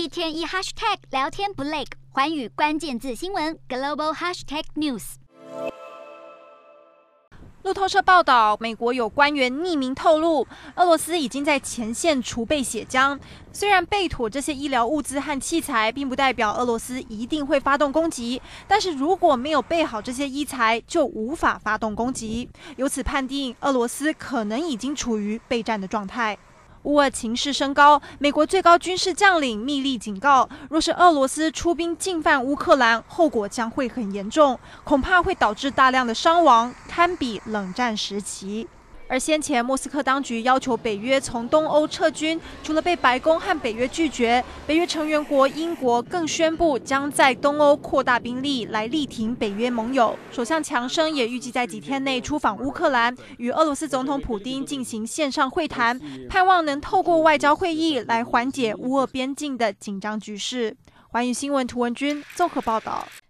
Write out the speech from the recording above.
一天一 hashtag 聊天不累，寰宇关键字新闻 global hashtag news。路透社报道，美国有官员匿名透露，俄罗斯已经在前线储备血浆。虽然备妥这些医疗物资和器材，并不代表俄罗斯一定会发动攻击，但是如果没有备好这些医材，就无法发动攻击。由此判定，俄罗斯可能已经处于备战的状态。乌俄情势升高，美国最高军事将领密令警告，若是俄罗斯出兵进犯乌克兰，后果将会很严重，恐怕会导致大量的伤亡，堪比冷战时期。而先前莫斯科当局要求北约从东欧撤军，除了被白宫和北约拒绝，北约成员国英国更宣布将在东欧扩大兵力来力挺北约盟友。首相强生也预计在几天内出访乌克兰，与俄罗斯总统普丁进行线上会谈，盼望能透过外交会议来缓解乌俄边境的紧张局势。环宇新闻图文君综合报道。